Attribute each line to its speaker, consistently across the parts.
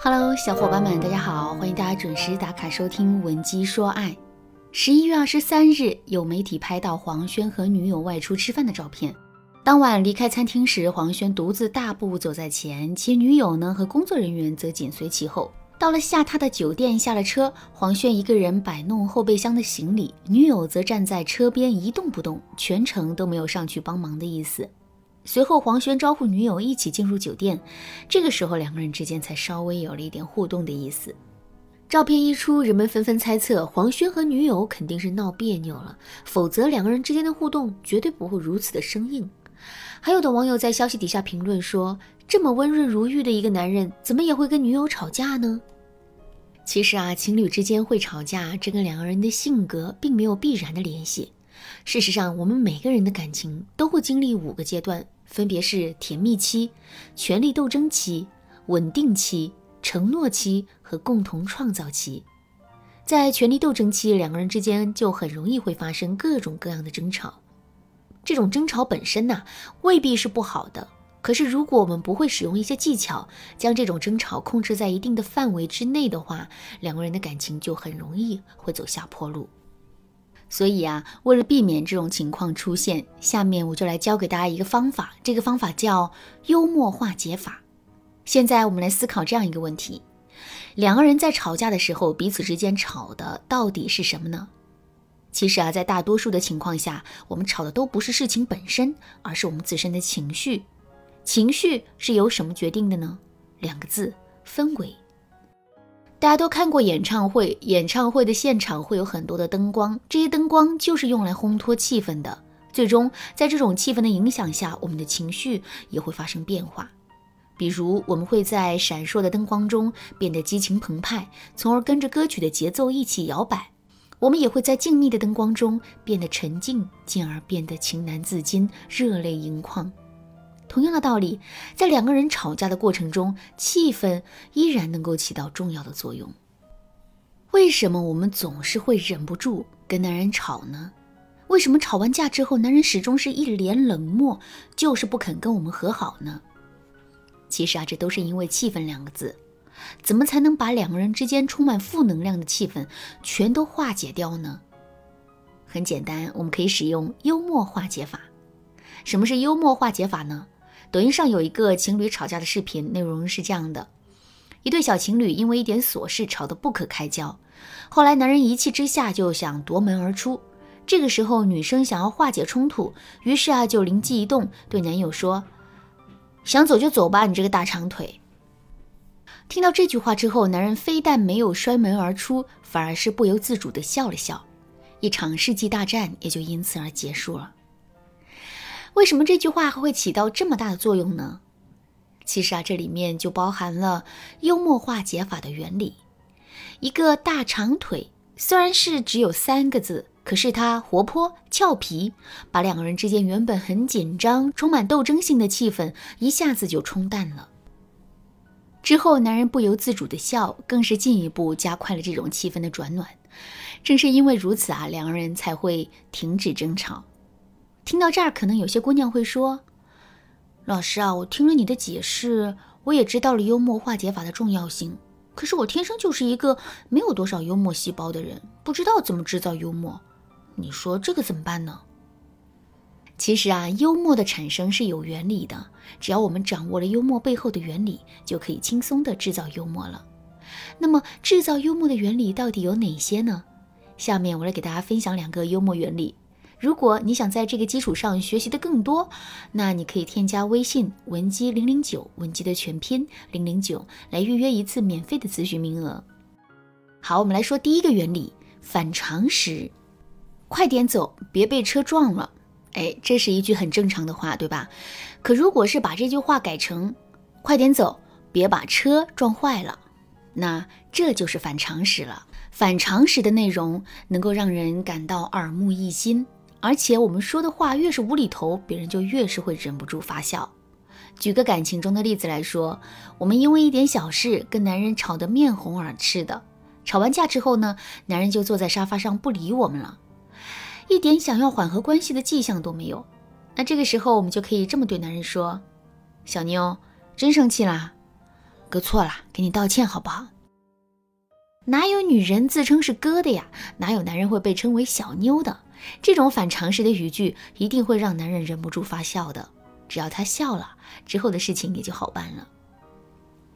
Speaker 1: Hello，小伙伴们，大家好！欢迎大家准时打卡收听《文姬说爱》。十一月二十三日，有媒体拍到黄轩和女友外出吃饭的照片。当晚离开餐厅时，黄轩独自大步走在前，其女友呢和工作人员则紧随其后。到了下榻的酒店，下了车，黄轩一个人摆弄后备箱的行李，女友则站在车边一动不动，全程都没有上去帮忙的意思。随后，黄轩招呼女友一起进入酒店，这个时候两个人之间才稍微有了一点互动的意思。照片一出，人们纷纷猜测黄轩和女友肯定是闹别扭了，否则两个人之间的互动绝对不会如此的生硬。还有的网友在消息底下评论说：“这么温润如玉的一个男人，怎么也会跟女友吵架呢？”其实啊，情侣之间会吵架，这跟两个人的性格并没有必然的联系。事实上，我们每个人的感情都会经历五个阶段。分别是甜蜜期、权力斗争期、稳定期、承诺期和共同创造期。在权力斗争期，两个人之间就很容易会发生各种各样的争吵。这种争吵本身呐，未必是不好的。可是，如果我们不会使用一些技巧，将这种争吵控制在一定的范围之内的话，两个人的感情就很容易会走下坡路。所以啊，为了避免这种情况出现，下面我就来教给大家一个方法。这个方法叫幽默化解法。现在我们来思考这样一个问题：两个人在吵架的时候，彼此之间吵的到底是什么呢？其实啊，在大多数的情况下，我们吵的都不是事情本身，而是我们自身的情绪。情绪是由什么决定的呢？两个字：氛围。大家都看过演唱会，演唱会的现场会有很多的灯光，这些灯光就是用来烘托气氛的。最终，在这种气氛的影响下，我们的情绪也会发生变化。比如，我们会在闪烁的灯光中变得激情澎湃，从而跟着歌曲的节奏一起摇摆；我们也会在静谧的灯光中变得沉静，进而变得情难自禁，热泪盈眶。同样的道理，在两个人吵架的过程中，气氛依然能够起到重要的作用。为什么我们总是会忍不住跟男人吵呢？为什么吵完架之后，男人始终是一脸冷漠，就是不肯跟我们和好呢？其实啊，这都是因为气氛两个字。怎么才能把两个人之间充满负能量的气氛全都化解掉呢？很简单，我们可以使用幽默化解法。什么是幽默化解法呢？抖音上有一个情侣吵架的视频，内容是这样的：一对小情侣因为一点琐事吵得不可开交，后来男人一气之下就想夺门而出。这个时候女生想要化解冲突，于是啊就灵机一动，对男友说：“想走就走吧，你这个大长腿。”听到这句话之后，男人非但没有摔门而出，反而是不由自主地笑了笑，一场世纪大战也就因此而结束了。为什么这句话还会起到这么大的作用呢？其实啊，这里面就包含了幽默化解法的原理。一个大长腿虽然是只有三个字，可是它活泼俏皮，把两个人之间原本很紧张、充满斗争性的气氛一下子就冲淡了。之后，男人不由自主的笑，更是进一步加快了这种气氛的转暖。正是因为如此啊，两个人才会停止争吵。听到这儿，可能有些姑娘会说：“老师啊，我听了你的解释，我也知道了幽默化解法的重要性。可是我天生就是一个没有多少幽默细胞的人，不知道怎么制造幽默。你说这个怎么办呢？”其实啊，幽默的产生是有原理的，只要我们掌握了幽默背后的原理，就可以轻松的制造幽默了。那么，制造幽默的原理到底有哪些呢？下面我来给大家分享两个幽默原理。如果你想在这个基础上学习的更多，那你可以添加微信文姬零零九，文姬的全拼零零九，来预约一次免费的咨询名额。好，我们来说第一个原理：反常识。快点走，别被车撞了。哎，这是一句很正常的话，对吧？可如果是把这句话改成“快点走，别把车撞坏了”，那这就是反常识了。反常识的内容能够让人感到耳目一新。而且我们说的话越是无厘头，别人就越是会忍不住发笑。举个感情中的例子来说，我们因为一点小事跟男人吵得面红耳赤的，吵完架之后呢，男人就坐在沙发上不理我们了，一点想要缓和关系的迹象都没有。那这个时候我们就可以这么对男人说：“小妞，真生气啦？哥错了，给你道歉好不好？哪有女人自称是哥的呀？哪有男人会被称为小妞的？这种反常识的语句一定会让男人忍不住发笑的。只要他笑了，之后的事情也就好办了。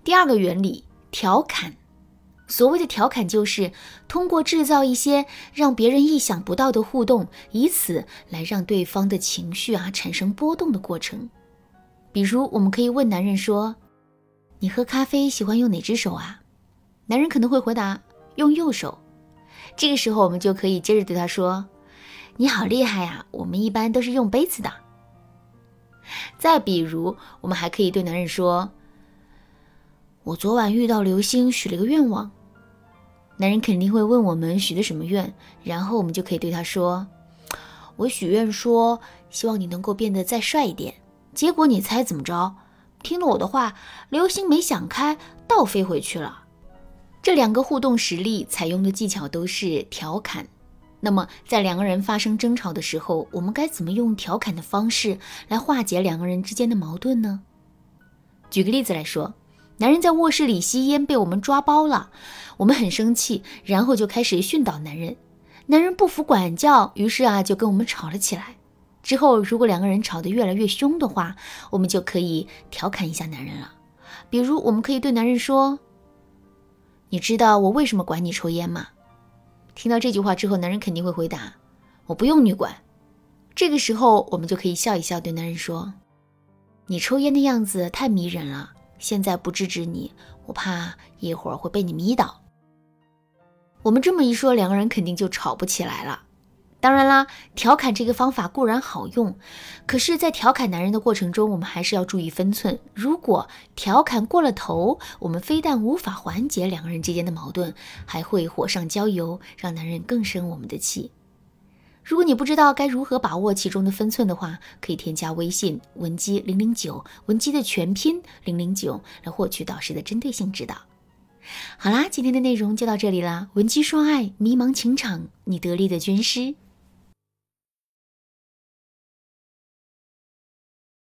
Speaker 1: 第二个原理，调侃。所谓的调侃，就是通过制造一些让别人意想不到的互动，以此来让对方的情绪啊产生波动的过程。比如，我们可以问男人说：“你喝咖啡喜欢用哪只手啊？”男人可能会回答用右手，这个时候我们就可以接着对他说：“你好厉害呀，我们一般都是用杯子的。”再比如，我们还可以对男人说：“我昨晚遇到流星，许了个愿望。”男人肯定会问我们许的什么愿，然后我们就可以对他说：“我许愿说希望你能够变得再帅一点。”结果你猜怎么着？听了我的话，流星没想开，倒飞回去了。这两个互动实例采用的技巧都是调侃。那么，在两个人发生争吵的时候，我们该怎么用调侃的方式来化解两个人之间的矛盾呢？举个例子来说，男人在卧室里吸烟被我们抓包了，我们很生气，然后就开始训导男人。男人不服管教，于是啊就跟我们吵了起来。之后，如果两个人吵得越来越凶的话，我们就可以调侃一下男人了。比如，我们可以对男人说。你知道我为什么管你抽烟吗？听到这句话之后，男人肯定会回答：“我不用你管。”这个时候，我们就可以笑一笑，对男人说：“你抽烟的样子太迷人了，现在不制止你，我怕一会儿会被你迷倒。”我们这么一说，两个人肯定就吵不起来了。当然啦，调侃这个方法固然好用，可是，在调侃男人的过程中，我们还是要注意分寸。如果调侃过了头，我们非但无法缓解两个人之间的矛盾，还会火上浇油，让男人更生我们的气。如果你不知道该如何把握其中的分寸的话，可以添加微信文姬零零九，文姬的全拼零零九，来获取导师的针对性指导。好啦，今天的内容就到这里啦，文姬说爱，迷茫情场，你得力的军师。